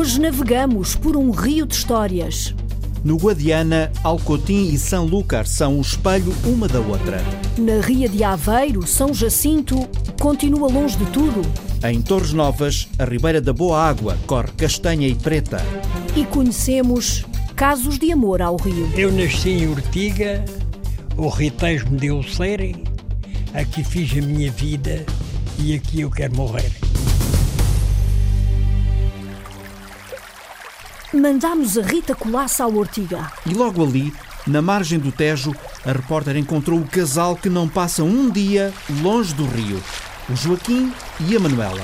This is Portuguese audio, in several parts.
Hoje navegamos por um rio de histórias. No Guadiana, Alcotim e São Lúcar são o espelho uma da outra. Na Ria de Aveiro, São Jacinto continua longe de tudo. Em Torres Novas, a Ribeira da Boa Água corre castanha e preta. E conhecemos casos de amor ao rio. Eu nasci em Ortiga, o Ritejo me deu o ser, aqui fiz a minha vida e aqui eu quero morrer. Mandámos a Rita Colasso ao Ortiga. E logo ali, na margem do Tejo, a repórter encontrou o casal que não passa um dia longe do rio. O Joaquim e a Manuela.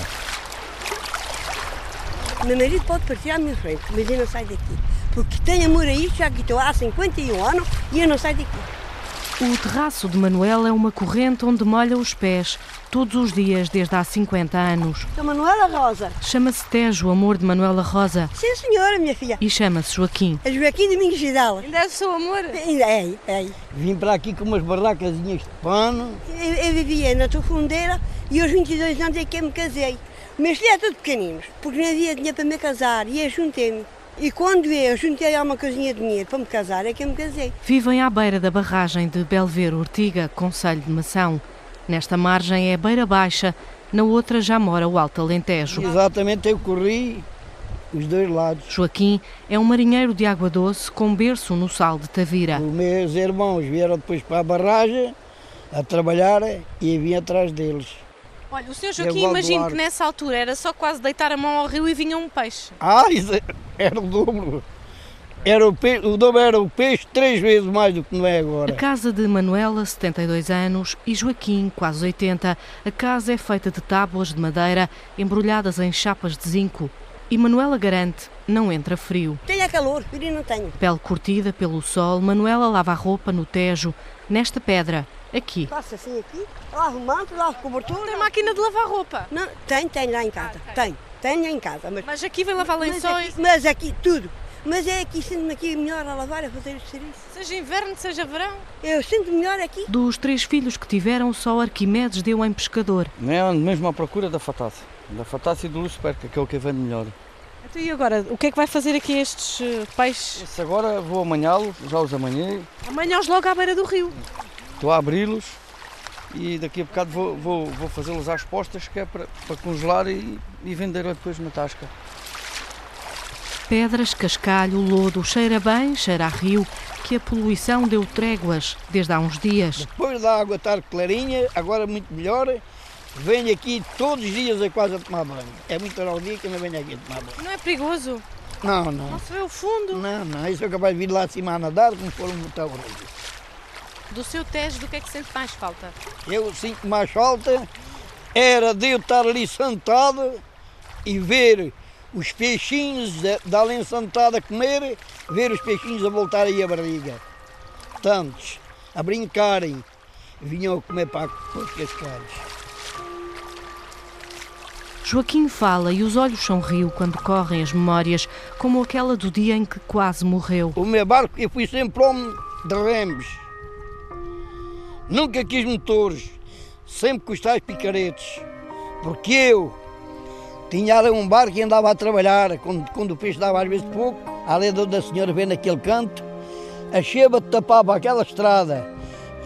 Meu marido pode partir à minha frente, mas eu não saio daqui. Porque tenho amor a isto, já que estou há 51 anos e eu não saio daqui. O terraço de Manuela é uma corrente onde molha os pés, todos os dias desde há 50 anos. Sou Manuela Rosa. Chama-se Tejo, amor de Manuela Rosa. Sim, senhora, minha filha. E chama-se Joaquim. É Joaquim Domingos Vidal. Ainda é o seu amor? Ainda é, é. Vim para aqui com umas barracazinhas de pano. Eu, eu vivia na Tufundeira e aos 22 anos é que eu me casei. Meus filhos eram todos pequeninos, porque não havia dinheiro para me casar e eu juntei-me. E quando eu juntei a uma coisinha de dinheiro para me casar, é que eu me casei. Vivem à beira da barragem de Belver Ortiga, Conselho de Mação. Nesta margem é Beira Baixa, na outra já mora o Alto Alentejo. Exatamente, eu corri os dois lados. Joaquim é um marinheiro de água doce com berço no sal de Tavira. Os meus irmãos vieram depois para a barragem a trabalhar e eu vim atrás deles. Olha, o senhor Joaquim, imagino que nessa altura era só quase deitar a mão ao rio e vinha um peixe. Ah, isso era o dobro. Era o, peixe, o dobro era o peixe três vezes mais do que não é agora. A casa de Manuela, 72 anos, e Joaquim, quase 80. A casa é feita de tábuas de madeira embrulhadas em chapas de zinco. E Manuela garante, não entra frio. Tenha calor, frio não tenho. Pele curtida pelo sol, Manuela lava a roupa no tejo, nesta pedra, aqui. Faço assim aqui, lavo o manto, lavo cobertura. Tem máquina de lavar roupa? Não, tem, tem lá em casa. Ah, tem, tenho em casa. Mas, mas aqui vem lavar lençóis? Mas aqui, mas aqui tudo. Mas é aqui, sinto-me aqui melhor a lavar, a fazer este serviço. Seja inverno, seja verão. Eu sinto-me melhor aqui. Dos três filhos que tiveram, só Arquimedes deu em pescador. Não é mesmo à procura da fatácia. Da fatácia e do Lucifer, que é o que vende melhor. Então, e agora, o que é que vai fazer aqui estes uh, peixes? Esse agora vou amanhá-los, já os amanhei. Amanhã-os logo à beira do rio. Estou a abri-los e daqui a bocado vou, vou, vou fazê-los às postas, que é para, para congelar e, e vender depois na tasca. Pedras, cascalho, lodo, cheira bem, cheira a rio, que a poluição deu tréguas desde há uns dias. Depois da água estar clarinha, agora muito melhor, venho aqui todos os dias a quase a tomar banho. É muito raro o dia que eu não venho aqui a tomar banho. Não é perigoso? Não, não. Não se vê o fundo? Não, não. Eu sou capaz de vir lá de cima a nadar como for um botão Do seu Tejo, do que é que sente mais falta? Eu sinto mais falta era de eu estar ali sentado e ver os peixinhos da além sentada a comer, ver os peixinhos a voltar aí a barriga. Tantos, a brincarem, vinham a comer para, para os cascalhos. Joaquim fala e os olhos são rio quando correm as memórias, como aquela do dia em que quase morreu. O meu barco, eu fui sempre homem de remos. Nunca quis motores, sempre com os tais picaretes. Porque eu tinha ali um barco e andava a trabalhar, quando, quando o peixe dava às vezes pouco, ali da senhora vê naquele canto, a cheba tapava aquela estrada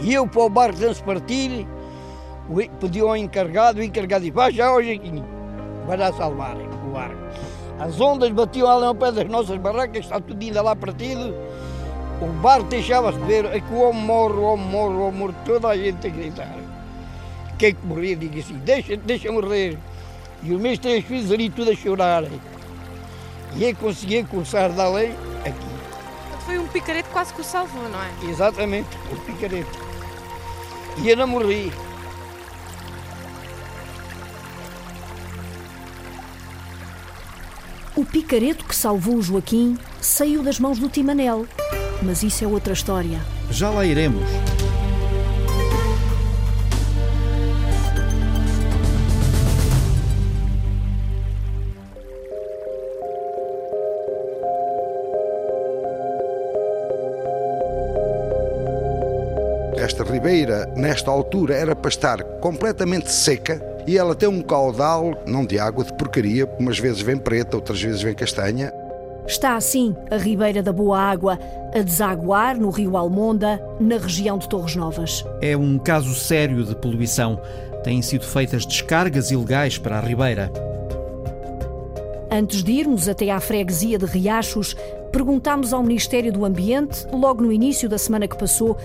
e eu para o barco se partir, pediu ao encarregado, o encarregado disse, vai já hoje aqui, vai lá salvar o barco. As ondas batiam ali ao pé das nossas barracas, está tudo ainda lá partido, o barco deixava-se ver, é que o homem morre, o homem morre, o homem morre, toda a gente a gritar. Quem que morria, diga assim, deixa, deixa morrer. E os meus três filhos ali tudo a chorar. E eu consegui cursar dali aqui. Foi um picarete quase que o salvou, não é? Exatamente, o picarete. E eu não morri. O picareto que salvou o Joaquim saiu das mãos do Timanel. Mas isso é outra história. Já lá iremos. Esta ribeira, nesta altura, era para estar completamente seca e ela tem um caudal, não de água, de porcaria, umas vezes vem preta, outras vezes vem castanha. Está assim a Ribeira da Boa Água a desaguar no rio Almonda, na região de Torres Novas. É um caso sério de poluição. Têm sido feitas descargas ilegais para a Ribeira. Antes de irmos até à freguesia de Riachos, perguntámos ao Ministério do Ambiente, logo no início da semana que passou,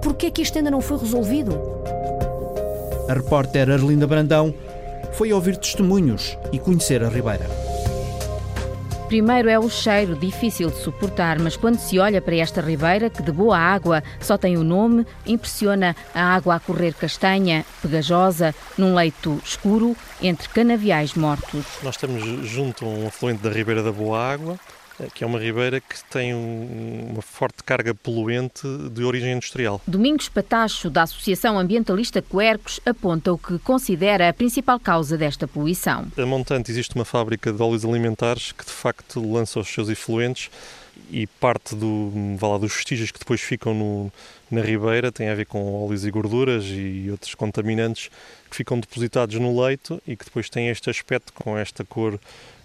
por que é que isto ainda não foi resolvido. A repórter Arlinda Brandão foi ouvir testemunhos e conhecer a Ribeira. Primeiro é o cheiro, difícil de suportar, mas quando se olha para esta ribeira, que de boa água só tem o nome, impressiona a água a correr castanha, pegajosa, num leito escuro, entre canaviais mortos. Nós estamos junto a um afluente da Ribeira da Boa Água, que é uma ribeira que tem uma forte carga poluente de origem industrial. Domingos Patacho, da Associação Ambientalista Quercos, aponta o que considera a principal causa desta poluição. A montante existe uma fábrica de óleos alimentares que de facto lança os seus efluentes e parte do, lá, dos vestígios que depois ficam no, na ribeira tem a ver com óleos e gorduras e outros contaminantes que ficam depositados no leito e que depois têm este aspecto com esta cor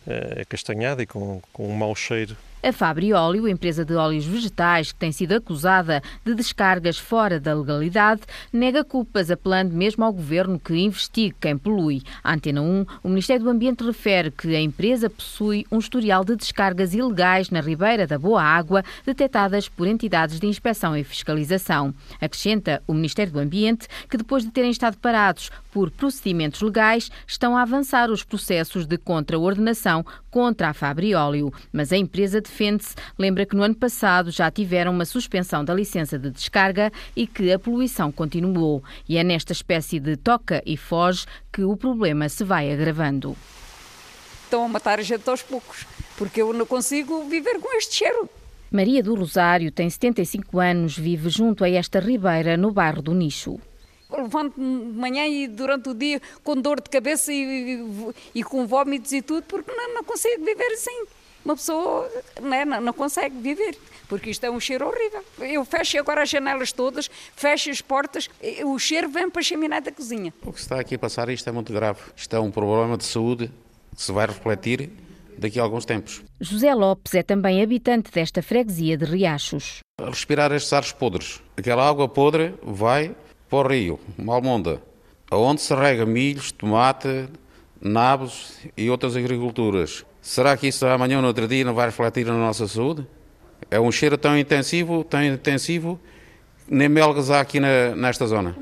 é castanhada e com, com um mau cheiro a Fabri Óleo, empresa de óleos vegetais que tem sido acusada de descargas fora da legalidade, nega culpas, apelando mesmo ao governo que investigue quem polui. A Antena 1, o Ministério do Ambiente refere que a empresa possui um historial de descargas ilegais na Ribeira da Boa Água, detectadas por entidades de inspeção e fiscalização. Acrescenta o Ministério do Ambiente que, depois de terem estado parados por procedimentos legais, estão a avançar os processos de contraordenação contra a Fabri Óleo, mas a empresa defende-se, lembra que no ano passado já tiveram uma suspensão da licença de descarga e que a poluição continuou. E é nesta espécie de toca e foge que o problema se vai agravando. Estão a matar a gente aos poucos, porque eu não consigo viver com este cheiro. Maria do Rosário tem 75 anos, vive junto a esta ribeira no bairro do Nicho levanto de manhã e durante o dia com dor de cabeça e, e, e com vômitos e tudo, porque não, não consigo viver assim uma pessoa né, não, não consegue viver, porque isto é um cheiro horrível. Eu fecho agora as janelas todas, fecho as portas, o cheiro vem para a chaminé da cozinha. O que se está aqui a passar, isto é muito grave. Isto é um problema de saúde que se vai refletir daqui a alguns tempos. José Lopes é também habitante desta freguesia de Riachos. respirar estes ares podres. Aquela água podre vai para o rio, Malmonda, aonde se rega milhos, tomate, nabos e outras agriculturas. Será que isso amanhã ou no outro dia não vai refletir na nossa saúde? É um cheiro tão intensivo, tão intensivo, nem melgas há aqui na, nesta zona.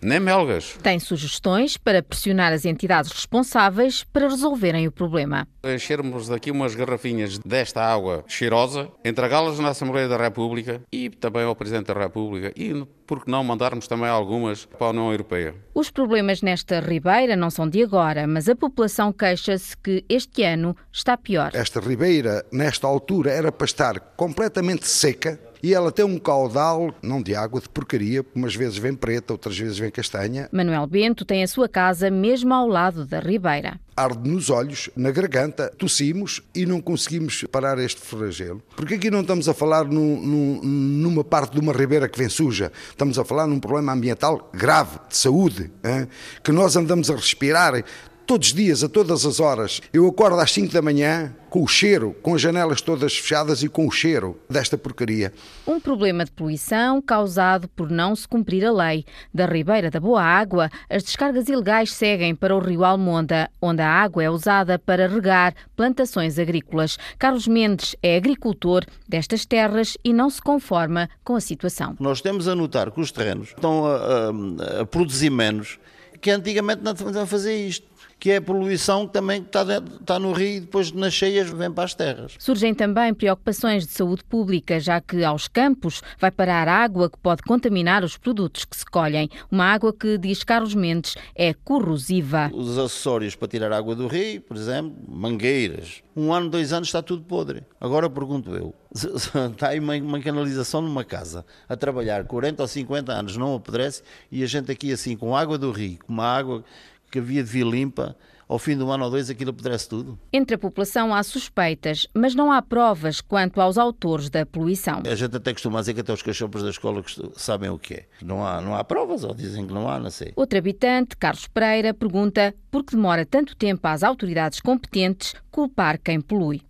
Nem melgas. Tem sugestões para pressionar as entidades responsáveis para resolverem o problema. Enchermos daqui umas garrafinhas desta água cheirosa, entregá-las na Assembleia da República e também ao Presidente da República e, por que não, mandarmos também algumas para a União Europeia. Os problemas nesta ribeira não são de agora, mas a população queixa-se que este ano está pior. Esta ribeira, nesta altura, era para estar completamente seca e ela tem um caudal, não de água, de porcaria, umas vezes vem preta, outras vezes vem castanha. Manuel Bento tem a sua casa mesmo ao lado da ribeira. Arde nos olhos, na garganta, tossimos e não conseguimos parar este flagelo. Porque aqui não estamos a falar numa parte de uma ribeira que vem suja, estamos a falar num problema ambiental grave, de saúde, hein? que nós andamos a respirar todos os dias, a todas as horas. Eu acordo às 5 da manhã com o cheiro, com as janelas todas fechadas e com o cheiro desta porcaria. Um problema de poluição causado por não se cumprir a lei. Da Ribeira da Boa Água, as descargas ilegais seguem para o rio Almonda, onde a água é usada para regar plantações agrícolas. Carlos Mendes é agricultor destas terras e não se conforma com a situação. Nós temos a notar que os terrenos estão a, a, a produzir menos que antigamente não estavam a fazer isto que é a poluição que também está, está no rio e depois nas cheias vem para as terras. Surgem também preocupações de saúde pública, já que aos campos vai parar água que pode contaminar os produtos que se colhem. Uma água que, diz Carlos Mendes, é corrosiva. Os acessórios para tirar água do rio, por exemplo, mangueiras. Um ano, dois anos está tudo podre. Agora pergunto eu, está aí uma, uma canalização numa casa a trabalhar 40 ou 50 anos, não apodrece, e a gente aqui assim com água do rio, com uma água que havia de vir limpa, ao fim de um ano ou dois aquilo apodrece tudo. Entre a população há suspeitas, mas não há provas quanto aos autores da poluição. A gente até costuma dizer que até os cachorros da escola sabem o que é. Não há, não há provas, ou dizem que não há, não sei. Outro habitante, Carlos Pereira, pergunta por que demora tanto tempo às autoridades competentes culpar quem polui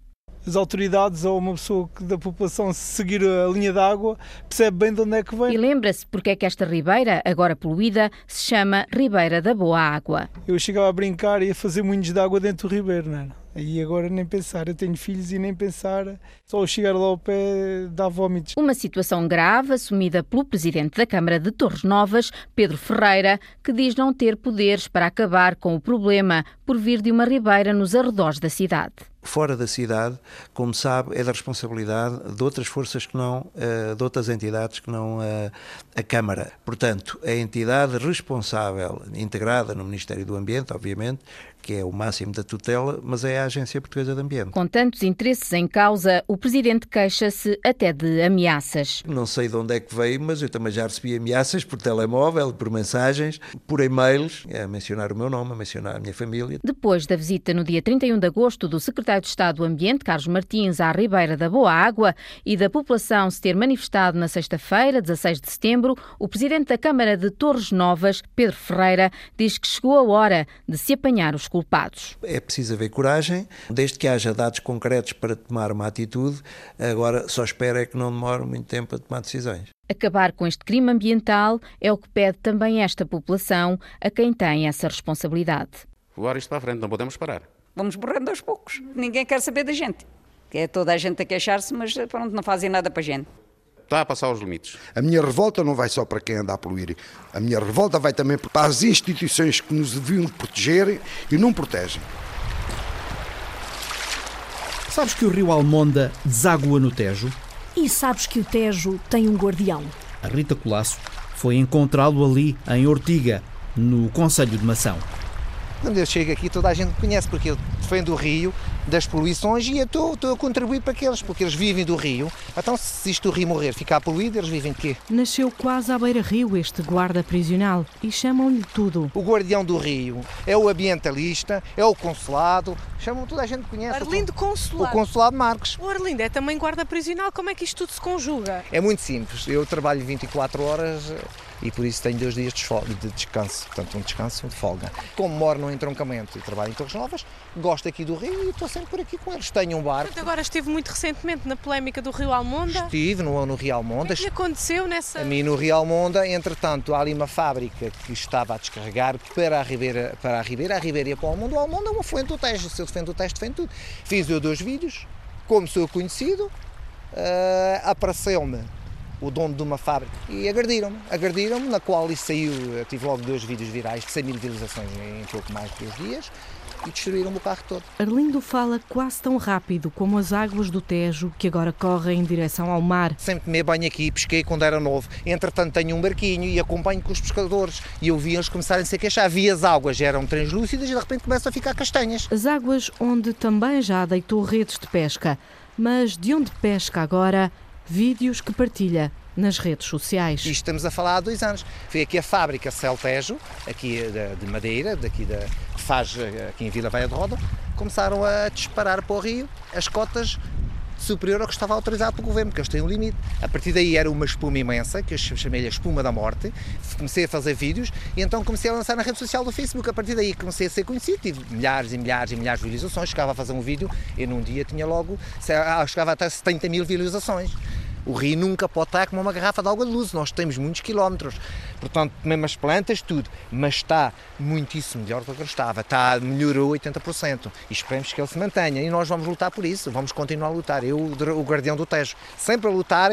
as autoridades ou uma pessoa da população seguir a linha d'água percebe bem de onde é que vem. E lembra-se porque é que esta ribeira, agora poluída, se chama Ribeira da Boa Água. Eu chegava a brincar e a fazer moinhos de água dentro do ribeiro, não era? E agora nem pensar, eu tenho filhos e nem pensar, só chegar lá ao pé dá vómitos. Uma situação grave assumida pelo presidente da Câmara de Torres Novas, Pedro Ferreira, que diz não ter poderes para acabar com o problema por vir de uma ribeira nos arredores da cidade fora da cidade, como sabe, é da responsabilidade de outras forças que não, eh, de outras entidades que não eh, a Câmara. Portanto, a entidade responsável, integrada no Ministério do Ambiente, obviamente, que é o máximo da tutela, mas é a Agência Portuguesa de Ambiente. Com tantos interesses em causa, o Presidente queixa-se até de ameaças. Não sei de onde é que veio, mas eu também já recebi ameaças por telemóvel, por mensagens, por e-mails, a mencionar o meu nome, a mencionar a minha família. Depois da visita no dia 31 de agosto do Secretário de Estado do Ambiente, Carlos Martins, à Ribeira da Boa Água e da população se ter manifestado na sexta-feira, 16 de setembro, o Presidente da Câmara de Torres Novas, Pedro Ferreira, diz que chegou a hora de se apanhar os culpados. É preciso haver coragem, desde que haja dados concretos para tomar uma atitude, agora só espero é que não demore muito tempo a tomar decisões. Acabar com este crime ambiental é o que pede também esta população, a quem tem essa responsabilidade. Levar isto para a frente, não podemos parar. Vamos morrendo aos poucos. Ninguém quer saber da gente. É toda a gente a queixar-se, mas pronto, não fazem nada para a gente está a passar os limites. A minha revolta não vai só para quem anda a poluir. A minha revolta vai também para as instituições que nos deviam proteger e não protegem. Sabes que o rio Almonda deságua no Tejo? E sabes que o Tejo tem um guardião? A Rita Colasso foi encontrá-lo ali, em Ortiga, no Conselho de Mação. Quando eu chego aqui, toda a gente me conhece, porque eu defendo o Rio das poluições e eu estou, estou a contribuir para aqueles, porque eles vivem do rio. Então, se isto do rio morrer, ficar poluído, eles vivem de quê? Nasceu quase à beira-rio este guarda prisional e chamam-lhe tudo. O guardião do rio é o ambientalista, é o consulado, chamam toda a gente conhece. Arlindo Consulado. O Consulado Marcos. O Arlindo é também guarda prisional, como é que isto tudo se conjuga? É muito simples, eu trabalho 24 horas e por isso tenho dois dias de descanso, portanto um descanso de folga. Como moro no entroncamento e trabalho em Torres Novas, gosto aqui do Rio e estou sempre por aqui com eles. Tenho um barco. Portanto, agora esteve muito recentemente na polémica do Rio Almonda. Estive no, no Rio Almonda. O que, é que aconteceu nessa... A mim no Rio Almonda, entretanto, há ali uma fábrica que estava a descarregar para a Ribeira, para a Ribeira, a Ribeira ia para o Almonda, o Almonda é uma fonte do Tejo, se eu defendo o Tejo, defendo tudo. Fiz eu dois vídeos, como sou conhecido, uh, apareceu-me o dono de uma fábrica e agrediram-me, agrediram-me, na qual isso saiu, tive logo dois vídeos virais de 100 mil visualizações em pouco mais de dois dias e destruíram o carro todo. Arlindo fala quase tão rápido como as águas do Tejo que agora correm em direção ao mar. Sempre tomei banho aqui, pesquei quando era novo. Entretanto tenho um barquinho e acompanho com os pescadores e eu vi eles começarem a se queixar. Vi as águas eram translúcidas e de repente começam a ficar castanhas. As águas onde também já deitou redes de pesca. Mas de onde pesca agora vídeos que partilha nas redes sociais. Isto estamos a falar há dois anos. Foi aqui a fábrica Celtejo, aqui de, Madeira, daqui da, que faz eh, aqui em Vila Velha de Roda, começaram a disparar para o rio as cotas superior ao que estava autorizado pelo governo, porque eles têm um limite. A partir daí era uma espuma imensa, que eu chamei-lhe a espuma da morte. Comecei a fazer vídeos e então comecei a lançar na rede social do Facebook. A partir daí comecei a ser conhecido, tive milhares e milhares e milhares de visualizações. Chegava a fazer um vídeo e num dia tinha logo, chegava até 70 mil visualizações. O rio nunca pode estar como uma garrafa de água de luz, nós temos muitos quilómetros, portanto, mesmo as plantas, tudo, mas está muitíssimo melhor do que estava, está, melhorou 80% e esperemos que ele se mantenha. E nós vamos lutar por isso, vamos continuar a lutar. Eu, o guardião do Tejo, sempre a lutar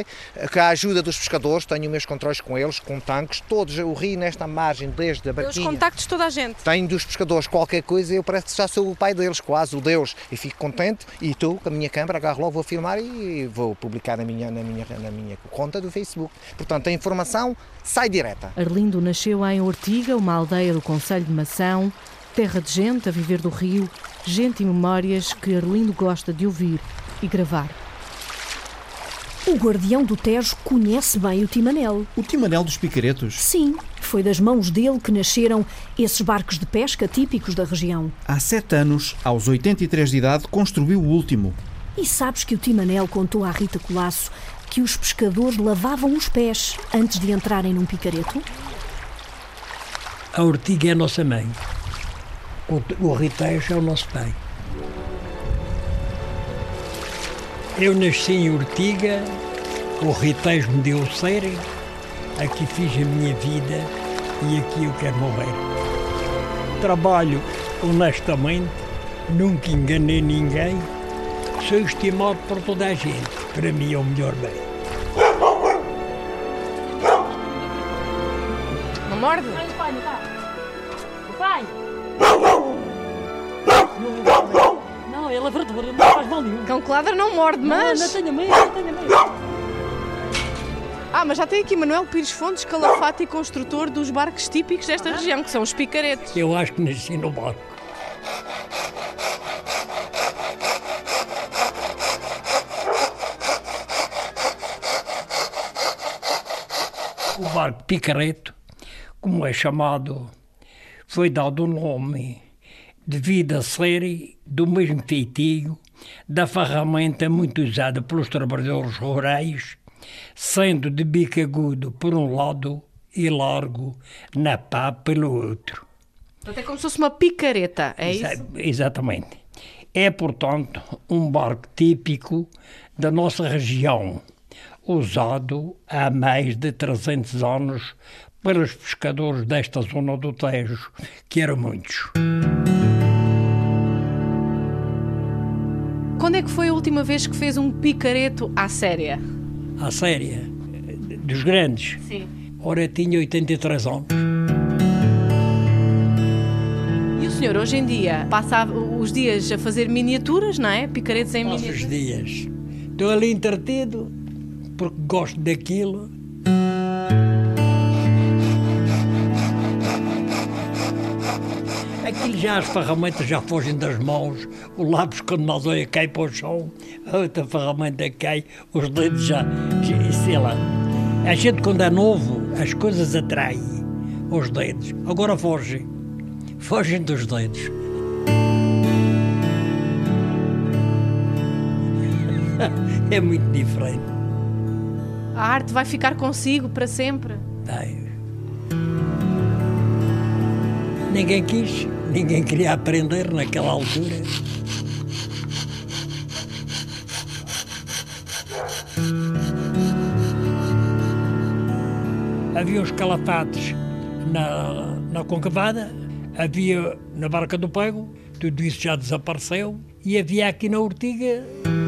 com a ajuda dos pescadores, tenho meus controles com eles, com tanques, todos, o rio nesta margem, desde a barquinha. Os contactos toda a gente. Tenho dos pescadores qualquer coisa, eu parece que já sou o pai deles, quase o Deus, e fico contente. E estou com a minha câmera, agarro logo, vou filmar e vou publicar na minha, na minha na minha conta do Facebook. Portanto, a informação sai direta. Arlindo nasceu em Ortiga, uma aldeia do Conselho de Mação, terra de gente a viver do rio, gente e memórias que Arlindo gosta de ouvir e gravar. O guardião do Tejo conhece bem o Timanel. O Timanel dos Picaretos? Sim, foi das mãos dele que nasceram esses barcos de pesca típicos da região. Há sete anos, aos 83 de idade, construiu o último. E sabes que o Timanel contou à Rita Colasso que os pescadores lavavam os pés antes de entrarem num picareto? A ortiga é a nossa mãe. O, ritejo é o nosso pai. Eu nasci em Ortiga, o ritejo me deu o ser, aqui fiz a minha vida e aqui eu quero morrer. Trabalho honestamente, nunca enganei ninguém, sou estimado por toda a gente. Para mim é o melhor bem. Não morde? Pai! Não, ele é verdura, não faz mal nenhum. Cão Cladra não morde, mas. Não, não tenha medo, não tenha medo. Ah, mas já tem aqui Manuel Pires Fontes, calafate e construtor dos barcos típicos desta região, que são os picaretes. Eu acho que nasci no barco. O barco picareto, como é chamado, foi dado o nome devido a ser do mesmo feitio da ferramenta muito usada pelos trabalhadores rurais, sendo de bico agudo por um lado e largo na pá pelo outro. Portanto, é como se fosse uma picareta, é Exa isso? Exatamente. É, portanto, um barco típico da nossa região, usado há mais de 300 anos pelos pescadores desta zona do Tejo, que eram muitos. Quando é que foi a última vez que fez um picareto à séria? À séria, dos grandes. Sim. Ora, tinha 83 anos. E o senhor hoje em dia passa os dias a fazer miniaturas, não é? Picaretos em Passo miniaturas. os dias. Estou ali entretido, porque gosto daquilo. Já as ferramentas já fogem das mãos, o lápis quando nós olha cai para o chão, a outra ferramenta cai, os dedos já, já- sei lá. A gente quando é novo, as coisas atraem os dedos. Agora fogem, fogem dos dedos. é muito diferente. A arte vai ficar consigo para sempre. Vai. Ninguém quis, ninguém queria aprender naquela altura. Havia os calafates na, na Concavada, havia na Barca do Pego, tudo isso já desapareceu, e havia aqui na Ortiga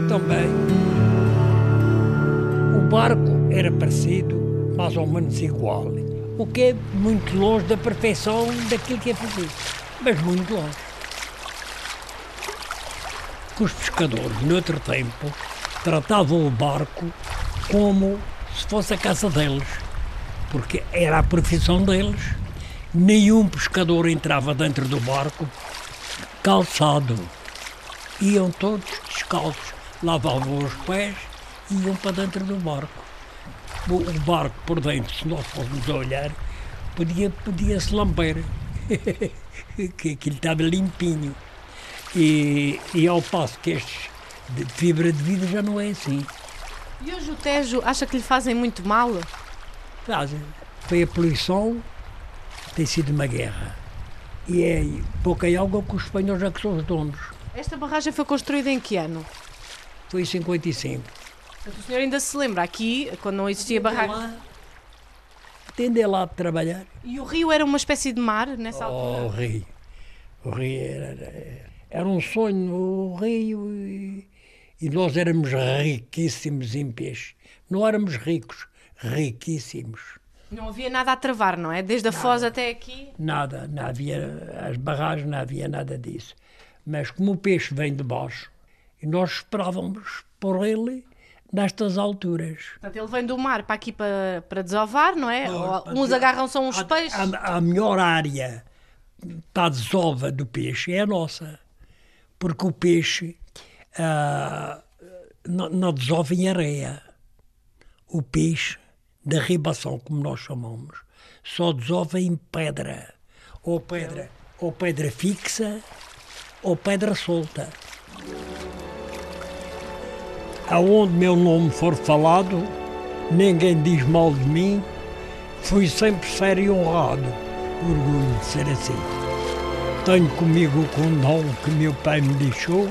também. O barco era parecido, mais ou menos igual, o que é muito longe da perfeição daquilo que é fazer, mas muito longe. Que os pescadores, noutro tempo, tratavam o barco como se fosse a casa deles, porque era a profissão deles. Nenhum pescador entrava dentro do barco calçado. Iam todos descalços, lavavam os pés e iam para dentro do barco. O, barco por dentro, se nós fôssemos a olhar, podia, podia se lamber, que aquilo estava limpinho. E, e ao passo que estes de fibra de vidro já não é assim. E hoje o Tejo acha que lhe fazem muito mal? Fazem. Foi a poluição, tem sido uma guerra. E é pouca água que os espanhóis já que são os donos. Esta barragem foi construída em que ano? Foi em 55. Portanto, o senhor ainda se lembra aqui, quando não existia barragem? Tendem lá de trabalhar. E o rio era uma espécie de mar nessa Oh, altura? o rio. O rio era, era um sonho, o rio. E, e nós éramos riquíssimos em peixe. Não éramos ricos, riquíssimos. Não havia nada a travar, não é? Desde a Foz até aqui. Nada, não havia, as barragens não havia nada disso. Mas como o peixe vem de baixo, e nós esperávamos por ele nestas alturas. Portanto, ele vem do mar para aqui para, para desovar, não é? Para uns desovar. agarram são os peixes. A, a melhor área para a desova do peixe é a nossa. Porque o peixe ah, não, não desova em areia. O peixe da ribação, como nós chamamos, só desova em pedra. Ou pedra, ou pedra fixa, ou pedra solta. Aonde meu nome for falado, ninguém diz mal de mim, fui sempre sério e honrado. Orgulho de ser assim. Tenho comigo o condão que meu pai me deixou,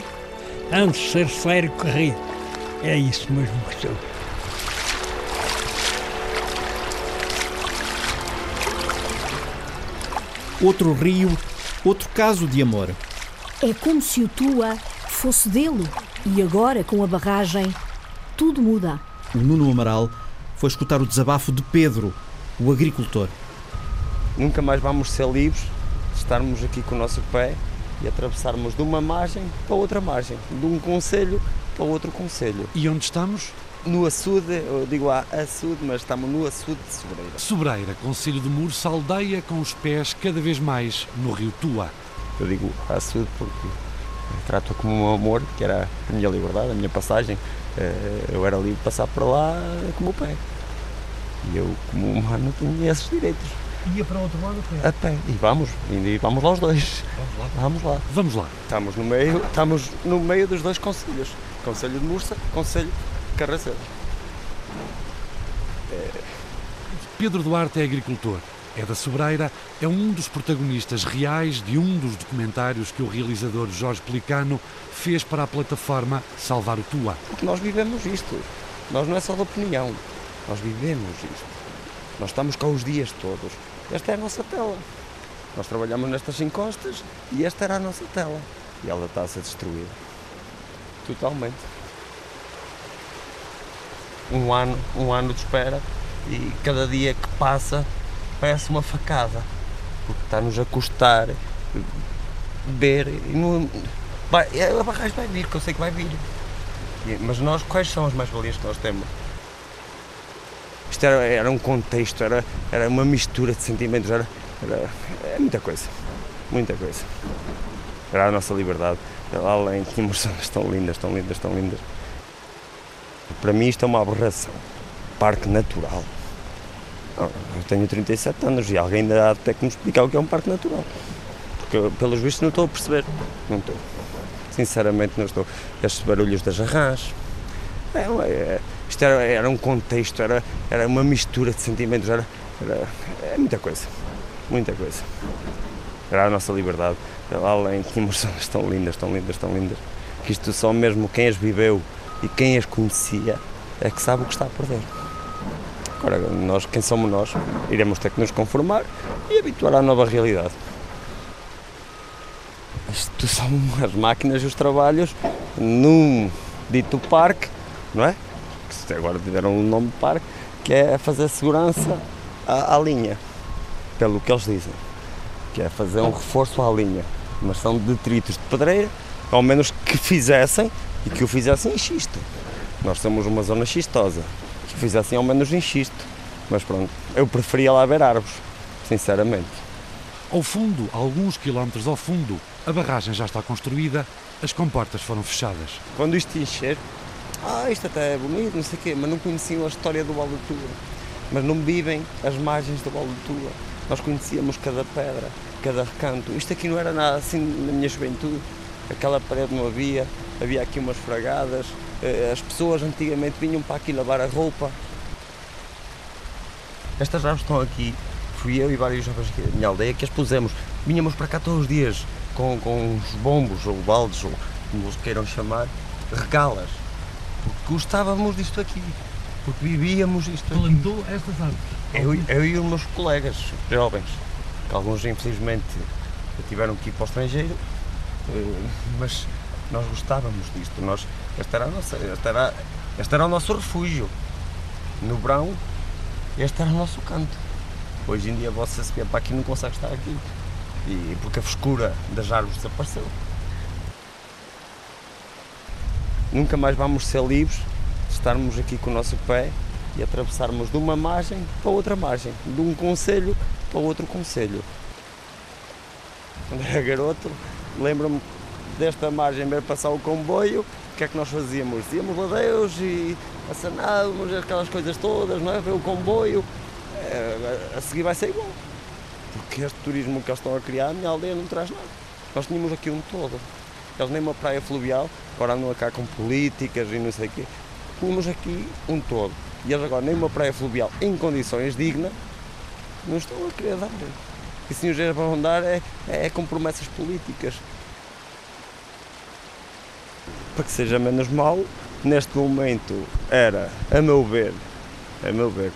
antes de ser sério que rico. É isso mesmo que sou. Outro rio, outro caso de amor. É como se o Tua fosse dele. E agora, com a barragem, tudo muda. O Nuno Amaral foi escutar o desabafo de Pedro, o agricultor. Nunca mais vamos ser livres de estarmos aqui com o nosso pé e atravessarmos de uma margem para outra margem, de um conselho para outro conselho. E onde estamos? No açude, eu digo a açude, mas estamos no açude de Sobreira. Sobreira, Conselho de Mursa, aldeia com os pés cada vez mais no rio Tua. Eu digo açude porque trato como um amor, que era a minha liberdade, a minha passagem. Eh, Eu era livre de passar para lá com o pé. E eu, como humano, tinha esses direitos. Ia para outro lado a pé. A pé. E vamos, e vamos lá os dois. Vamos lá. Vamos lá. Vamos lá. Estamos no meio, estamos no meio dos dois conselhos. Conselho de Mursa, Conselho de Carraceiro. Pedro Duarte é agricultor. É da Sobreira, é um dos protagonistas reais de um dos documentários que o realizador Jorge Pelicano fez para a plataforma Salvar o Tua. Porque nós vivemos isto. Nós não é só da opinião. Nós vivemos isto. Nós estamos cá os dias todos. Esta é a nossa tela. Nós trabalhamos nestas encostas e esta era a nossa tela. E ela está a ser destruída. Totalmente. Um ano, um ano de espera e cada dia que passa parece uma facada. Porque está-nos a custar ver e não. Vai, a barragem vai vir, que eu sei que vai vir. Mas nós, quais são as mais-valias que nós temos? Isto era, era um contexto, era, era uma mistura de sentimentos, era, era é muita coisa, muita coisa. Era a nossa liberdade. Lá além tínhamos zonas tão lindas, tão lindas, tão lindas. Para mim isto é uma aberração. Parque natural. Eu tenho 37 anos e alguém ainda há até que me explicar o que é um parque natural. Porque pelos vistos não estou a perceber. Não estou. Sinceramente não estou. Estes barulhos das arrãs. É, é, isto era, era um contexto, era, era uma mistura de sentimentos, era, era é muita coisa. Muita coisa. Era a nossa liberdade. Lá além tínhamos zonas tão lindas, tão lindas, tão lindas. Que isto só mesmo quem as viveu e quem as conhecia é que sabe o que está a perder. Agora, nós, quem somos nós, iremos ter que nos conformar e habituar à nova realidade. Isto são as máquinas e os trabalhos num dito parque, não é? Que agora tiveram um nome de parque, que é fazer segurança à, à linha, pelo que eles dizem. Que é fazer um reforço à linha. Mas são detritos de pedreira, ao menos que fizessem e que o fizessem em xisto. Nós somos uma zona xistosa. Fizessem ao menos em xisto. Mas pronto, eu preferia lá ver árvores, sinceramente. Ao fundo, alguns quilómetros ao fundo, a barragem já está construída, as comportas foram fechadas. Quando isto encher, ah, isto até é bonito, não sei o quê, mas não conheciam a história do Vale do Tua. Mas não vivem as margens do Vale do Tua. Nós conhecíamos cada pedra, cada recanto. Isto aqui não era nada assim na minha juventude. Aquela parede não havia, havia aqui umas fragadas. Eh, As pessoas antigamente vinham para aqui lavar a roupa. Estas árvores estão aqui. Fui eu e vários jovens aqui da minha aldeia que as pusemos. Vinhamos para cá todos os dias com, com os bombos ou baldes, ou como os queiram chamar, regá-las. Porque gostávamos disto aqui. Porque vivíamos isto aqui. Plantou estas árvores? Eu, eu e os meus colegas jovens, que alguns infelizmente tiveram que ir para o estrangeiro, eh, mas nós gostávamos disto. Nós, este, era a nossa, este, era, este era o nosso refúgio. No verão, este era o nosso canto. Hoje em dia você se vier para aqui não consegue estar aqui. E porque a frescura das árvores desapareceu. Nunca mais vamos ser livres de estarmos aqui com o nosso pé e atravessarmos de uma margem para outra margem, de um conselho para outro conselho. Quando era garoto, lembro-me desta margem ver passar o comboio, o que é que nós fazíamos? Íamos a Deus e acenávamos aquelas coisas todas, não é? Ver o comboio. É, a seguir vai ser igual. Porque este turismo que eles estão a criar, a minha aldeia não traz nada. Nós tínhamos aqui um todo. Eles nem uma praia fluvial, agora andam cá com políticas e não sei o quê. Tínhamos aqui um todo. E eles agora nem uma praia fluvial em condições dignas não estão a querer dar. E se os vão dar é, é com promessas políticas. Para que seja menos mal, neste momento era, a meu ver, a meu ver,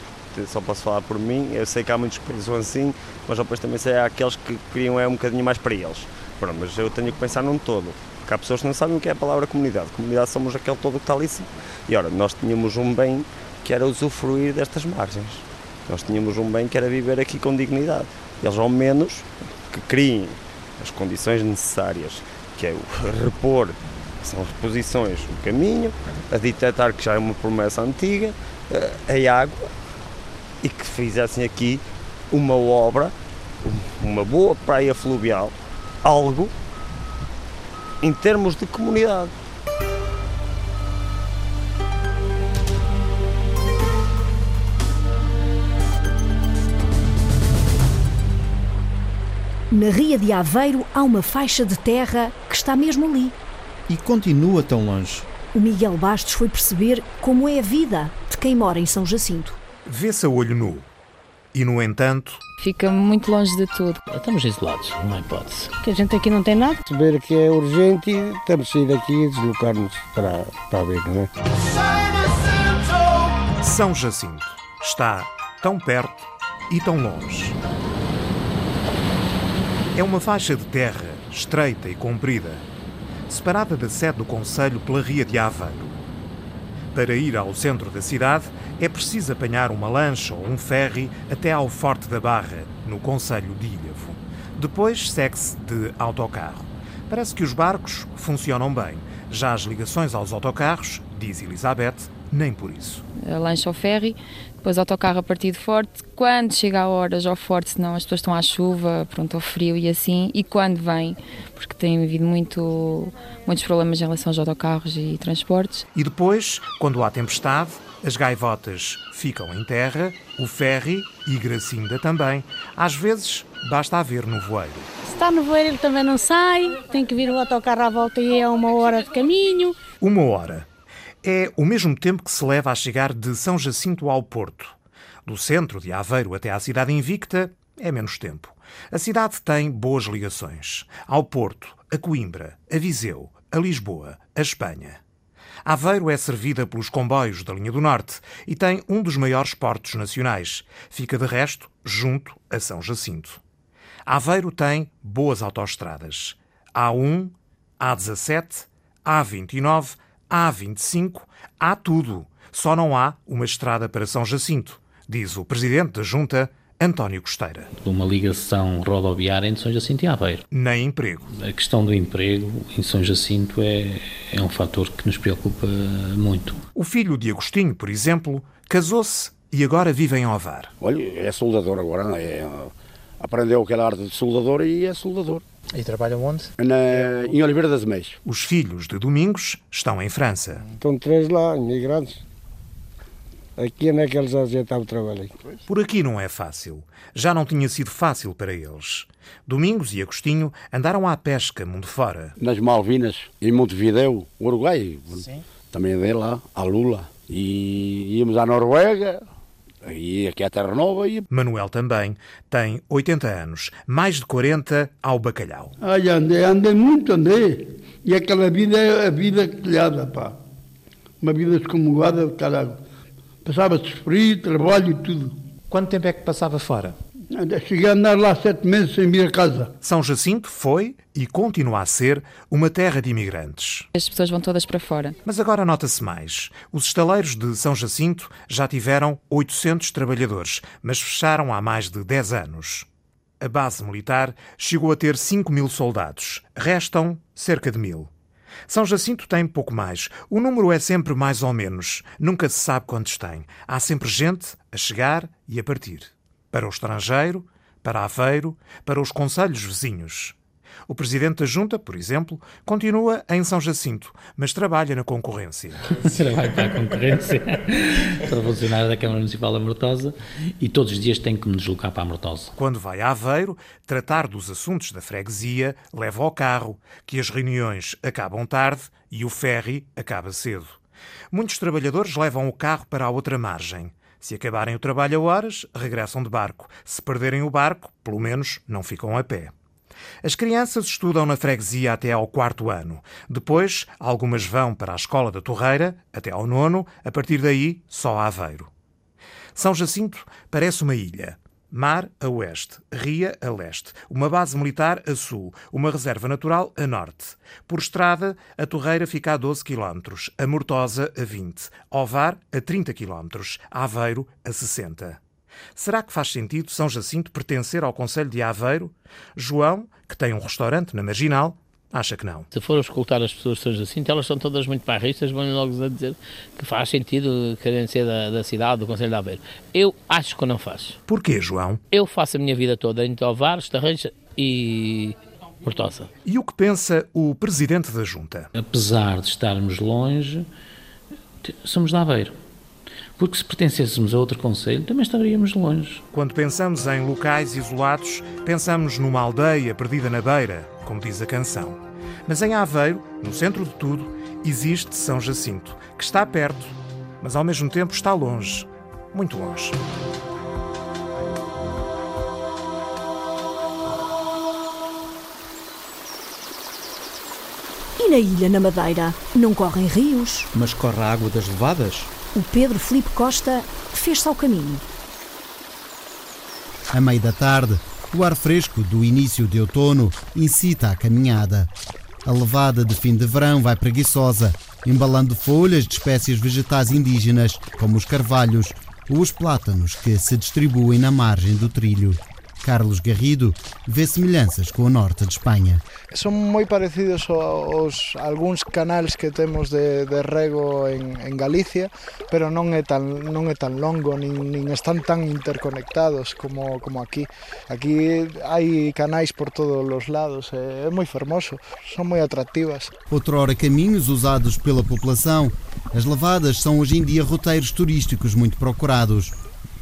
só posso falar por mim, eu sei que há muitos que pensam assim, mas depois também sei há aqueles que queriam é um bocadinho mais para eles. Pronto, mas eu tenho que pensar num todo. Porque há pessoas que não sabem o que é a palavra comunidade. Comunidade somos aquele todo que está ali sim. E ora, nós tínhamos um bem que era usufruir destas margens. Nós tínhamos um bem que era viver aqui com dignidade. Eles, ao menos, que criem as condições necessárias, que é o repor, são reposições, o caminho, a detectar que já é uma promessa antiga, eh, a água, e que fizessem aqui uma obra, uma boa praia fluvial, algo em termos de comunidade. Na Ria de Aveiro há uma faixa de terra que está mesmo ali. E continua tão longe. O Miguel Bastos foi perceber como é a vida de quem mora em São Jacinto. Vê-se a olho nu. E, no entanto. Fica muito longe de tudo. Estamos isolados, não há hipótese. Porque a gente aqui não tem nada. Saber que é urgente temos de sair daqui e deslocar-nos para, para a Beira, não é? São Jacinto está tão perto e tão longe. É uma faixa de terra estreita e comprida, separada da sede do Conselho pela Ria de Aveiro. Para ir ao centro da cidade, é preciso apanhar uma lancha ou um ferry até ao Forte da Barra, no Conselho de Ilhavo. Depois segue-se de autocarro. Parece que os barcos funcionam bem. Já as ligações aos autocarros, diz Elizabeth, nem por isso. A lancha ao ferry, depois autocarro a partir de Forte. Quando chega a horas ao Forte, senão as pessoas estão à chuva, pronto, ao frio e assim. E quando vem, porque tem havido muito, muitos problemas em relação aos autocarros e transportes. E depois, quando há tempestade, as gaivotas ficam em terra, o ferry e Gracinda também. Às vezes, basta haver no voeiro. Se está no voeiro, ele também não sai, tem que vir o autocarro à volta e é uma hora de caminho. Uma hora. É o mesmo tempo que se leva a chegar de São Jacinto ao Porto. Do centro de Aveiro até à cidade invicta é menos tempo. A cidade tem boas ligações. Ao Porto, a Coimbra, a Viseu, a Lisboa, a Espanha. Aveiro é servida pelos comboios da linha do Norte e tem um dos maiores portos nacionais. Fica, de resto, junto a São Jacinto. Aveiro tem boas autoestradas. A1, A17, A29, A25, há tudo. Só não há uma estrada para São Jacinto, diz o presidente da Junta, António Costeira. Uma ligação rodoviária entre São Jacinto e Aveiro. Nem emprego. A questão do emprego em São Jacinto é, é um fator que nos preocupa muito. O filho de Agostinho, por exemplo, casou-se e agora vive em Ovar. Olha, é soldador agora, é, aprendeu aquela arte de soldador e é soldador. E trabalha onde? Na, em Oliveira das Meias. Os filhos de Domingos estão em França. Estão três lá, imigrantes. Aqui é que eles ajeitavam o trabalho. Por aqui não é fácil. Já não tinha sido fácil para eles. Domingos e Agostinho andaram à pesca mundo fora. Nas Malvinas, em Montevideo, Uruguai. Sim. Também andei lá, a Lula. E íamos à Noruega, e aqui é a Terra Nova. E... Manuel também tem 80 anos, mais de 40 ao bacalhau. Ai, andei, andei muito, andei. E aquela vida é a vida telhada, pá. Uma vida excomungada, caralho. Passava-se frio, trabalho e tudo. Quanto tempo é que passava fora? Cheguei a andar lá sete meses sem vir a casa. São Jacinto foi e continua a ser uma terra de imigrantes. As pessoas vão todas para fora. Mas agora nota-se mais. Os estaleiros de São Jacinto já tiveram 800 trabalhadores, mas fecharam há mais de 10 anos. A base militar chegou a ter 5 mil soldados. Restam cerca de mil. São Jacinto tem pouco mais. O número é sempre mais ou menos. Nunca se sabe quantos tem. Há sempre gente a chegar e a partir. Para o estrangeiro, para Aveiro, para os conselhos vizinhos. O presidente da Junta, por exemplo, continua em São Jacinto, mas trabalha na concorrência. Trabalho para a concorrência, sou funcionário da Câmara Municipal da Mortosa e todos os dias tenho que me deslocar para a Mortosa. Quando vai a Aveiro, tratar dos assuntos da freguesia leva ao carro, que as reuniões acabam tarde e o ferry acaba cedo. Muitos trabalhadores levam o carro para a outra margem. Se acabarem o trabalho a horas, regressam de barco. Se perderem o barco, pelo menos não ficam a pé. As crianças estudam na freguesia até ao quarto ano. Depois, algumas vão para a escola da Torreira, até ao nono, a partir daí, só a Aveiro. São Jacinto parece uma ilha. Mar a oeste, Ria a leste, uma base militar a sul, uma reserva natural a norte. Por estrada, a Torreira fica a 12 km, a Mortosa a 20, Ovar a 30 km, Aveiro a 60. Será que faz sentido São Jacinto pertencer ao Conselho de Aveiro? João, que tem um restaurante na Marginal, acha que não. Se for escutar as pessoas de São Jacinto, elas são todas muito barristas, vão logo a dizer que faz sentido querem ser da, da cidade, do Conselho de Aveiro. Eu acho que não faz. Porquê, João? Eu faço a minha vida toda em Tovar, Estarreja e Mortosa. E o que pensa o presidente da Junta? Apesar de estarmos longe, somos de Aveiro. Porque se pertencêssemos a outro conselho, também estaríamos longe. Quando pensamos em locais isolados, pensamos numa aldeia perdida na beira, como diz a canção. Mas em Aveiro, no centro de tudo, existe São Jacinto, que está perto, mas ao mesmo tempo está longe, muito longe. E na ilha, na Madeira, não correm rios? Mas corre a água das levadas? O Pedro Felipe Costa fez-se ao caminho. A meio da tarde, o ar fresco do início de outono incita a caminhada. A levada de fim de verão vai preguiçosa, embalando folhas de espécies vegetais indígenas, como os carvalhos ou os plátanos que se distribuem na margem do trilho. Carlos Garrido vê semelhanças com o norte de Espanha. Son moi parecidos aos algúns canais que temos de, de rego en, en Galicia, pero non é tan, non é tan longo, nin, nin están tan interconectados como, como aquí. Aquí hai canais por todos os lados, é, é moi fermoso, son moi atractivas. Outrora caminhos usados pela população, as levadas são hoje em dia roteiros turísticos muito procurados.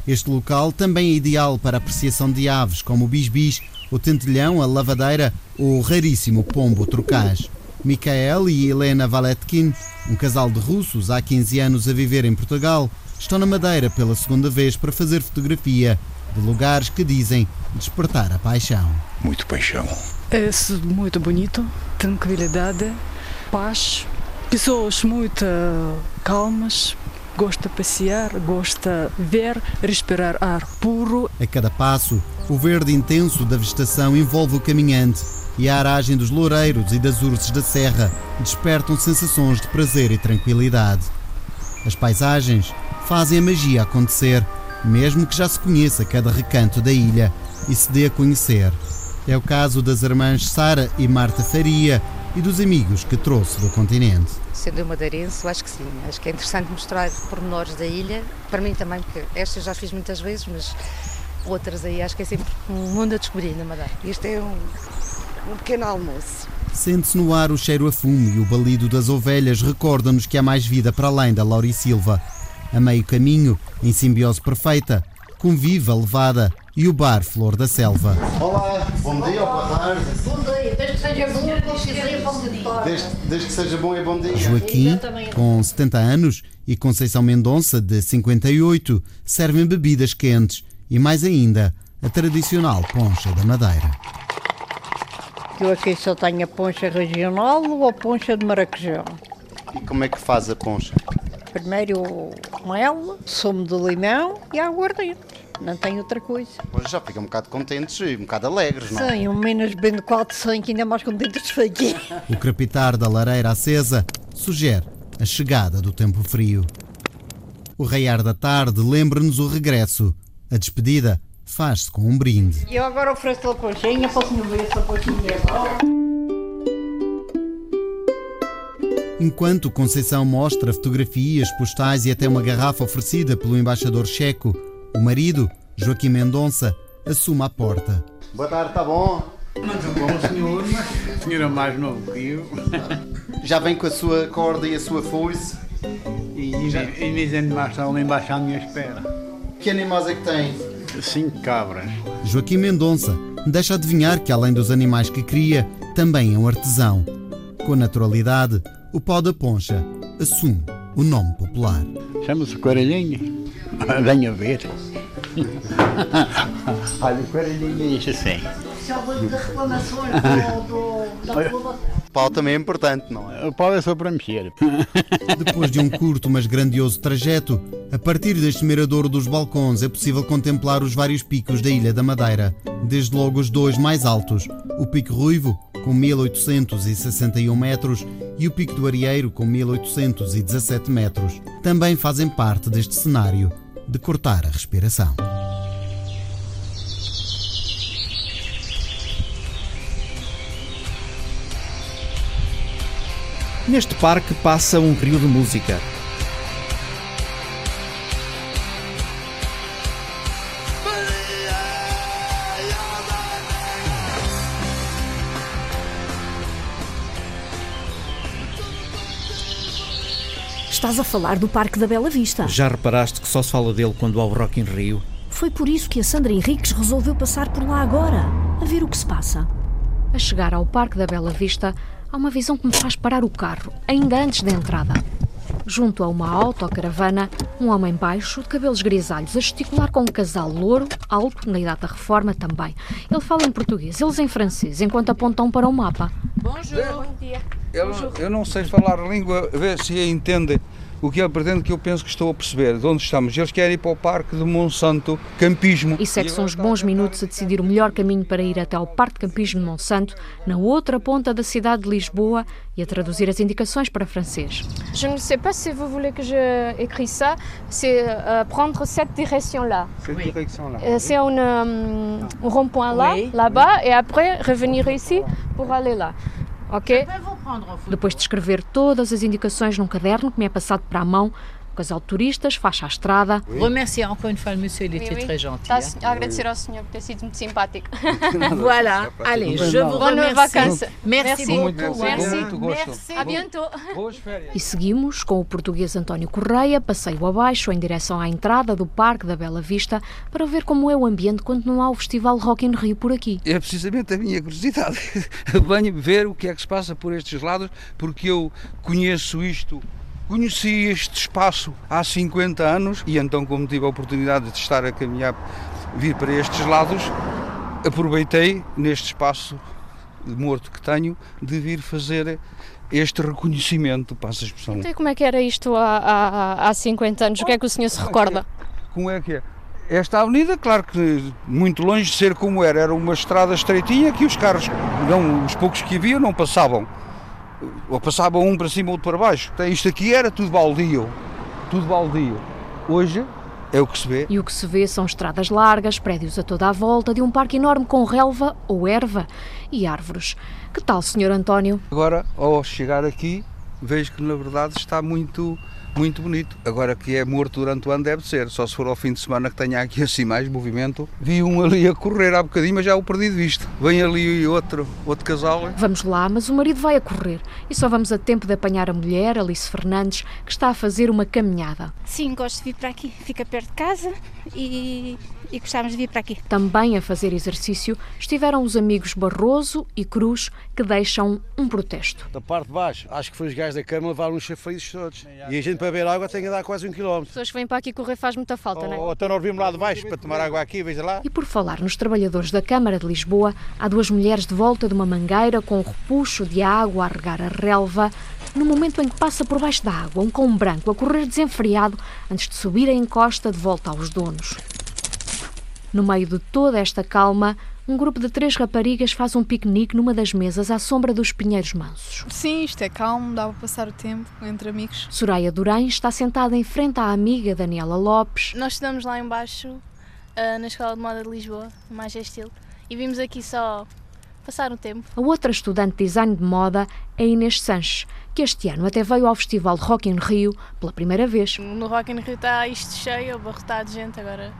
Este local também é ideal para a apreciação de aves como o bisbis, o tentelhão, a lavadeira ou o raríssimo pombo trocaz. Micael e Helena Valetkin, um casal de russos há 15 anos a viver em Portugal, estão na Madeira pela segunda vez para fazer fotografia de lugares que dizem despertar a paixão. Muito paixão. É muito bonito, tranquilidade, paz, pessoas muito calmas, gosta de passear, gosta de ver, respirar ar puro. A cada passo, o verde intenso da vegetação envolve o caminhante e a aragem dos loureiros e das urzes da serra despertam sensações de prazer e tranquilidade. As paisagens fazem a magia acontecer, mesmo que já se conheça cada recanto da ilha e se dê a conhecer. É o caso das irmãs Sara e Marta Faria e dos amigos que trouxe do continente. Sendo eu madeirense, eu acho que sim. Acho que é interessante mostrar pormenores da ilha. Para mim também, porque esta eu já fiz muitas vezes, mas outras aí acho que é sempre um mundo a descobrir na Madeira. Isto é um, um pequeno almoço. Sente-se no ar o cheiro a fumo e o balido das ovelhas recorda-nos que há mais vida para além da Lauri Silva. A meio caminho, em simbiose perfeita, convive a levada e o bar Flor da Selva. Olá, bom dia ou boa tarde. Bom dia, desde que seja bom, desde, desde que seja bom e bom dia. Joaquim, com 70 anos, e Conceição Mendonça, de 58, servem bebidas quentes e, mais ainda, a tradicional poncha da Madeira. Eu aqui só tenho a poncha regional ou a poncha de maracujá. E como é que faz a poncha? Primeiro mel, sumo de limão e aguardente. Não tem outra coisa. Pois já fica um bocado contentes e um bocado alegres, não? Sim, um menos bem de 400 que ainda mais contentes de aqui. O crepitar da lareira acesa sugere a chegada do tempo frio. O raiar da tarde lembra-nos o regresso. A despedida faz-se com um brinde. Eu agora ofereço a ponchinha, posso me ver essa ponchinha agora? Enquanto Conceição mostra fotografias, postais e até uma garrafa oferecida pelo embaixador checo, o marido, Joaquim Mendonça, assume a porta. Boa tarde, está bom? Mas um bom senhor, mas o senhor é mais novo que eu. Já vem com a sua corda e a sua foice? E, e, e dizendo mais estão lá embaixo à minha espera. Que animais é que tem? Cinco cabras. Joaquim Mendonça deixa adivinhar que, além dos animais que cria, também é um artesão. Com naturalidade, o pau da poncha assume o nome popular. Chama-se Coelhinho. Venha ver. Olha, o Coelhinho é isso assim. de reclamações do, pau também é importante, não é? O pau é só para mexer. Depois de um curto mas grandioso trajeto, a partir deste miradouro dos balcões é possível contemplar os vários picos da Ilha da Madeira. Desde logo os dois mais altos, o Pico Ruivo, com 1861 metros, e o Pico do Arieiro, com 1817 metros, também fazem parte deste cenário de cortar a respiração. Neste parque passa um rio de música. Estás a falar do Parque da Bela Vista. Já reparaste que só se fala dele quando há o Rock in Rio? Foi por isso que a Sandra Henriques resolveu passar por lá agora, a ver o que se passa. A chegar ao Parque da Bela Vista, há uma visão que me faz parar o carro, ainda antes da entrada. Junto a uma autocaravana, um homem baixo, de cabelos grisalhos, a gesticular com um casal louro, alto, na idade da reforma também. Ele fala em português, eles em francês, enquanto apontam para o mapa. Bonjour. Bom dia. Eu, eu não sei falar a língua, ver se entende o que ele pretende que eu penso que estou a perceber de onde estamos. Eles querem ir para o Parque de Monsanto Campismo. Isso é que são uns bons minutos a decidir o melhor caminho para ir até ao Parque de Campismo de Monsanto, na outra ponta da cidade de Lisboa, e a traduzir as indicações para francês. Je ne sais pas si vous voulez que je écris ça, c'est euh, prendre cette direction-là. Cette direction-là. Euh, c'est un, euh, un rond-point là, Oui. là-bas, et après revenir ici pour aller là. Ok? Depois de escrever todas as indicações num caderno que me é passado para a mão, de turistas faixa à estrada. Remercier encore une fois le monsieur, il était Oui, oui. très gentil. Agradecer ao senhor por ter sido muito simpático. Voilà, allez, je vous remercie. vacances. Merci beaucoup. Merci. Merci. À bientôt. E seguimos com o português António Correia, passeio abaixo em direção à entrada do Parque da Bela Vista para ver como é o ambiente quando não há o Festival Rock in Rio por aqui. É precisamente a minha curiosidade. Venho ver o que é que se passa por estes lados, porque eu conheço isto, conheci este espaço há 50 anos e então, como tive a oportunidade de estar a caminhar, vir para estes lados, aproveitei neste espaço morto que tenho de vir fazer este reconhecimento, passa a expressão. Então, como é que era isto há, há, há 50 anos? O que é que o senhor se recorda? Como é que é? Esta avenida, claro que muito longe de ser como era, era uma estrada estreitinha que os carros, não, os poucos que havia, não passavam. Ou passavam um para cima ou outro para baixo. Então, isto aqui era tudo baldio. Tudo baldio. Hoje é o que se vê. E o que se vê são estradas largas, prédios a toda a volta de um parque enorme com relva ou erva e árvores. Que tal, Sr. António? Agora, ao chegar aqui, vejo que na verdade está muito, muito bonito. Agora que é morto durante o ano deve ser, só se for ao fim de semana que tenha aqui assim mais movimento. Vi um ali a correr há bocadinho, mas já o perdi de vista. Vem ali outro, outro casal. Vamos lá, mas o marido vai a correr e só vamos a tempo de apanhar a mulher, Alice Fernandes, que está a fazer uma caminhada. Sim, gosto de vir para aqui. Fica perto de casa e, e gostávamos de vir para aqui. Também a fazer exercício estiveram os amigos Barroso e Cruz, que deixam um protesto. Da parte de baixo, acho que foi os gajos da Câmara levaram os chafrizes todos. E a gente para beber água tem que dar quase um quilómetro. Pessoas que vêm para aqui correr faz muita falta, não é? Ou então nós vimos lá de baixo para tomar água aqui, veja lá. E por falar nos trabalhadores da Câmara de Lisboa, há duas mulheres de volta de uma mangueira com um repuxo de água a regar a relva, no momento em que passa por baixo da água um cão branco a correr desenfreado antes de subir a encosta de volta aos donos. No meio de toda esta calma, um grupo de três raparigas faz um piquenique numa das mesas à sombra dos pinheiros mansos. Sim, isto é calmo, dá para passar o tempo entre amigos. Soraya Durães está sentada em frente à amiga Daniela Lopes. Nós estudamos lá embaixo, ah, na Escola de Moda de Lisboa, mais estilo, e vimos aqui só passar o tempo. A outra estudante de design de moda é Inês Sanches, que este ano até veio ao Festival de Rock in Rio pela primeira vez. No Rock in Rio está isto cheio, abarrotado de gente, agora,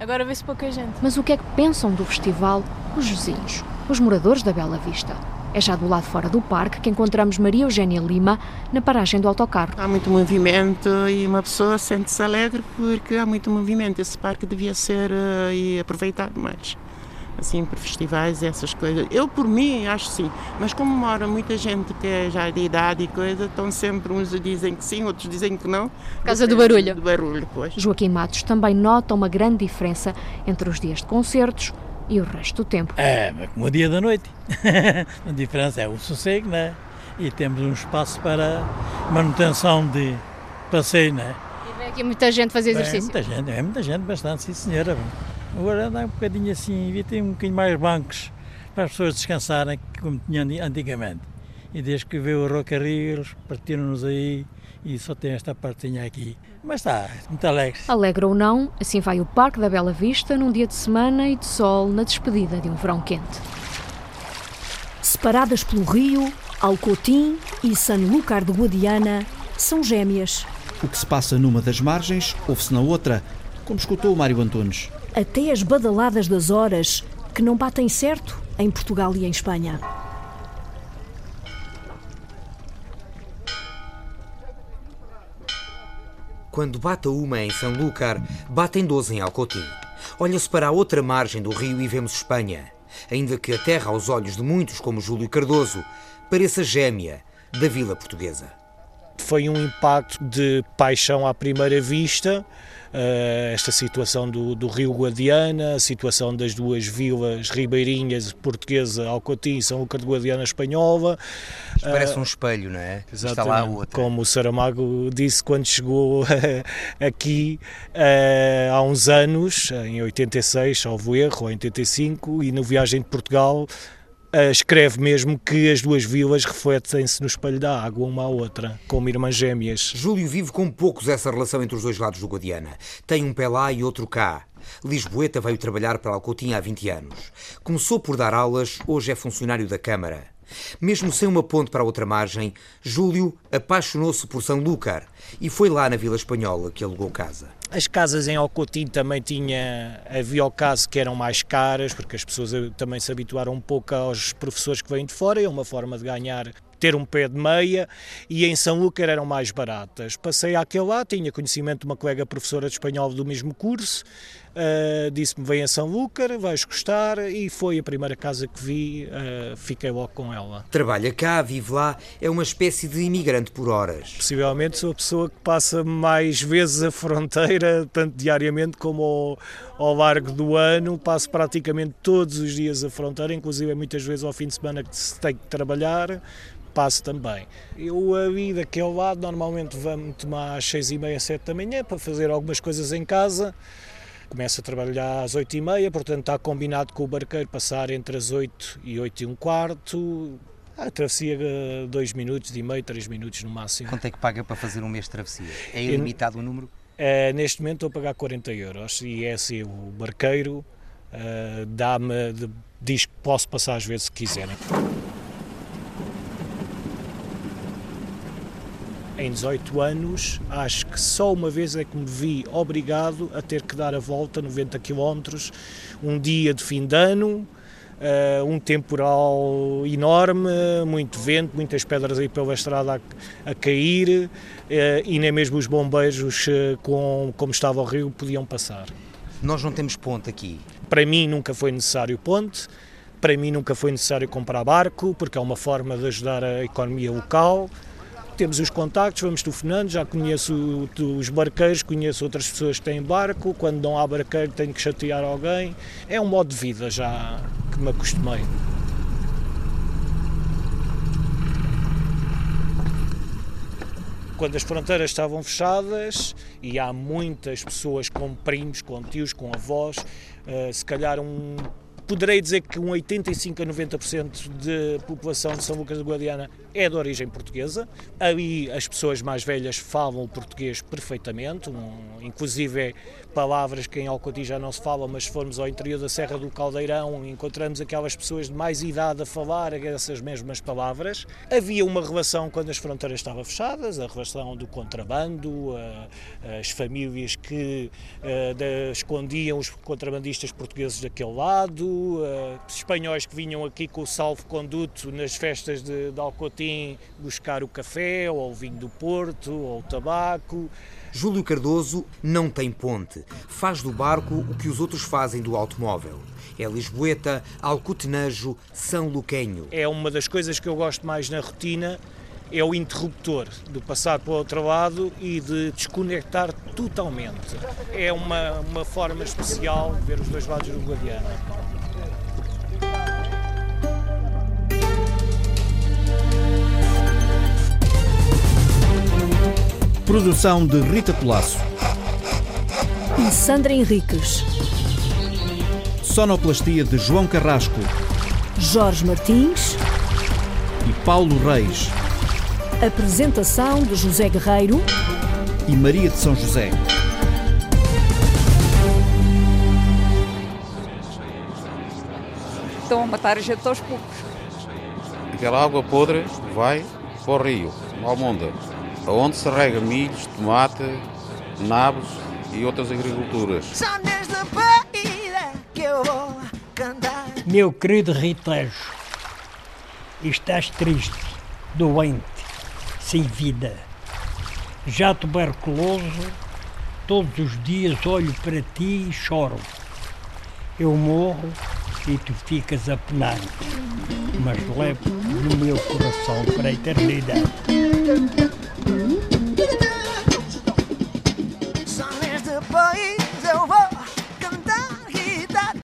agora vê-se pouca gente. Mas o que é que pensam do festival os vizinhos? os moradores da Bela Vista. É já do lado fora do parque que encontramos Maria Eugénia Lima na paragem do autocarro. Há muito movimento e uma pessoa sente-se alegre porque há muito movimento. Esse parque devia ser uh, e aproveitado mais assim, para festivais, essas coisas. Eu, por mim, acho sim, mas como mora muita gente que é já de idade e coisa, estão sempre uns dizem que sim, outros dizem que não. Casa do barulho. Do barulho, pois. Joaquim Matos também nota uma grande diferença entre os dias de concertos e o resto do tempo. É, como o dia da noite. a diferença é o sossego, né? E temos um espaço para manutenção de passeio, né? E aqui muita gente fazer exercício? É, muita gente, é muita gente, bastante, sim senhora. Agora anda um bocadinho assim, devia ter um bocadinho mais bancos para as pessoas descansarem, como tinha antigamente. E desde que veio o Roca Rios, partiram-nos aí e só tem esta partinha aqui. Mas está, muito alegre. Alegre ou não, assim vai o Parque da Bela Vista num dia de semana e de sol na despedida de um verão quente. Separadas pelo rio, Alcotim e Sanlúcar de Guadiana são gêmeas. O que se passa numa das margens, ouve-se na outra, como escutou o Mário Antunes até as badaladas das horas que não batem certo em Portugal e em Espanha. Quando bate uma em Sanlúcar, batem 12 em Alcotim. Olha-se para a outra margem do rio e vemos Espanha, ainda que a terra aos olhos de muitos como Júlio Cardoso pareça gêmea da vila portuguesa. Foi um impacto de paixão à primeira vista, uh, esta situação do, do, Rio Guadiana, a situação das duas vilas ribeirinhas, portuguesa, Alcotim, São Lucas de Guadiana, espanhola. Isto parece uh, um espelho, não é? Exatamente, Está lá como o Saramago disse quando chegou aqui uh, há uns anos, em 86, salvo erro, ou em 85, e no Viagem de Portugal escreve mesmo que as duas vilas refletem-se no espelho da água, uma à outra, como irmãs gêmeas. Júlio vive com poucos essa relação entre os dois lados do Guadiana. Tem um pé lá e outro cá. Lisboeta veio trabalhar para Alcotinha há 20 anos. Começou por dar aulas, hoje é funcionário da Câmara. Mesmo sem uma ponte para a outra margem, Júlio apaixonou-se por São Lúcar e foi lá na Vila Espanhola que alugou casa. As casas em Alcotim também tinha, havia o caso que eram mais caras, porque as pessoas também se habituaram um pouco aos professores que vêm de fora, é uma forma de ganhar ter um pé de meia e em São Lúcar eram mais baratas. Passei àquele lá, tinha conhecimento de uma colega professora de espanhol do mesmo curso, uh, disse-me vem a São Lúcar, vais gostar e foi a primeira casa que vi, uh, fiquei logo com ela. Trabalha cá, vive lá, é uma espécie de imigrante por horas. Possivelmente sou a pessoa que passa mais vezes a fronteira, tanto diariamente como ao, ao largo do ano, passo praticamente todos os dias a fronteira, inclusive muitas vezes ao fim de semana que se tem que trabalhar, passo também. Eu a vida que ao lado normalmente vamos tomar às seis e meia, sete da manhã para fazer algumas coisas em casa. Começo a trabalhar às oito e meia, portanto está combinado com o barqueiro passar entre as oito e oito e um quarto. A travessia dois minutos e meio, três minutos no máximo. Quanto é que paga para fazer um mês de travessia? É ilimitado o número? É, neste momento estou a pagar 40 euros e é assim, o barqueiro uh, dá-me, diz que posso passar às vezes se quiserem. Em 18 anos, acho que só uma vez é que me vi obrigado a ter que dar a volta 90 km, um dia de fim de ano, uh, um temporal enorme, muito vento, muitas pedras aí pela estrada a, a cair uh, e nem mesmo os bombeiros, uh, com, como estava o rio, podiam passar. Nós não temos ponte aqui. Para mim nunca foi necessário ponte, para mim nunca foi necessário comprar barco, porque é uma forma de ajudar a economia local temos os contactos, vamos telefonando, já conheço os barqueiros, conheço outras pessoas que têm barco, quando não há barqueiro tenho que chatear alguém. É um modo de vida já que me acostumei. quando as fronteiras estavam fechadas e há muitas pessoas com primos, com tios, com avós, uh, se calhar um poderei dizer que um 85 a 90% de população de São Lucas de Guadiana é de origem portuguesa. Ali as pessoas mais velhas falam o português perfeitamente, um, inclusive palavras que em Alcoti já não se fala, mas se formos ao interior da Serra do Caldeirão encontramos aquelas pessoas de mais idade a falar essas mesmas palavras. Havia uma relação quando as fronteiras estavam fechadas, a relação do contrabando, as famílias que escondiam os contrabandistas portugueses daquele lado, uh, espanhóis que vinham aqui com o salvo-conduto nas festas de, de Alcotim buscar o café, ou o vinho do Porto, ou o tabaco. Júlio Cardoso não tem ponte. Faz do barco o que os outros fazem do automóvel. É Lisboeta, Alcotenejo, São Luquenho. É uma das coisas que eu gosto mais na rotina, é o interruptor de passar para o outro lado e de desconectar totalmente. É uma, uma forma especial de ver os dois lados do Guadiana. Produção de Rita Colasso. E Sandra Henriques. Sonoplastia de João Carrasco. Jorge Martins. E Paulo Reis. Apresentação de José Guerreiro e Maria de São José. Estão a matar a gente aos poucos. Aquela água podre vai para o rio, Almonda, onde se rega milhos, tomate, nabos e outras agriculturas. São nesta partida que eu vou cantar. Meu querido Ritejo, estás triste, doente, sem vida. Já tuberculoso, todos os dias olho para ti e choro. Eu morro e tu ficas a penar, mas levo no meu coração para a eternidade.